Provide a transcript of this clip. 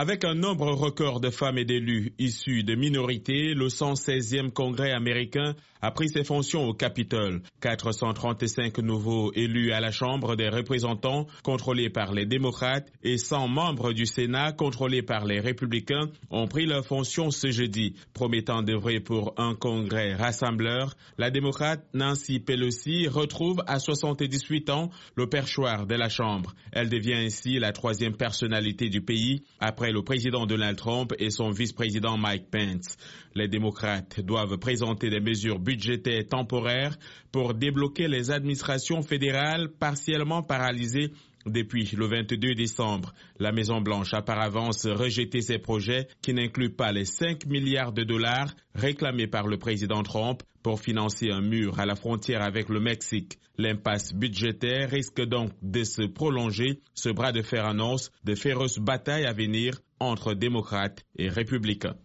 Avec un nombre record de femmes et d'élus issus de minorités, le 116e Congrès américain a pris ses fonctions au Capitole. 435 nouveaux élus à la Chambre des représentants, contrôlés par les démocrates, et 100 membres du Sénat, contrôlés par les républicains, ont pris leurs fonctions ce jeudi, promettant d'œuvrer pour un Congrès rassembleur. La démocrate Nancy Pelosi retrouve à 78 ans le perchoir de la Chambre. Elle devient ainsi la troisième personnalité du pays après le président Donald Trump et son vice-président Mike Pence. Les démocrates doivent présenter des mesures budgétaires temporaires pour débloquer les administrations fédérales partiellement paralysées depuis le 22 décembre, la Maison-Blanche a par avance rejeté ces projets qui n'incluent pas les 5 milliards de dollars réclamés par le président Trump pour financer un mur à la frontière avec le Mexique. L'impasse budgétaire risque donc de se prolonger. Ce bras de fer annonce de féroces batailles à venir entre démocrates et républicains.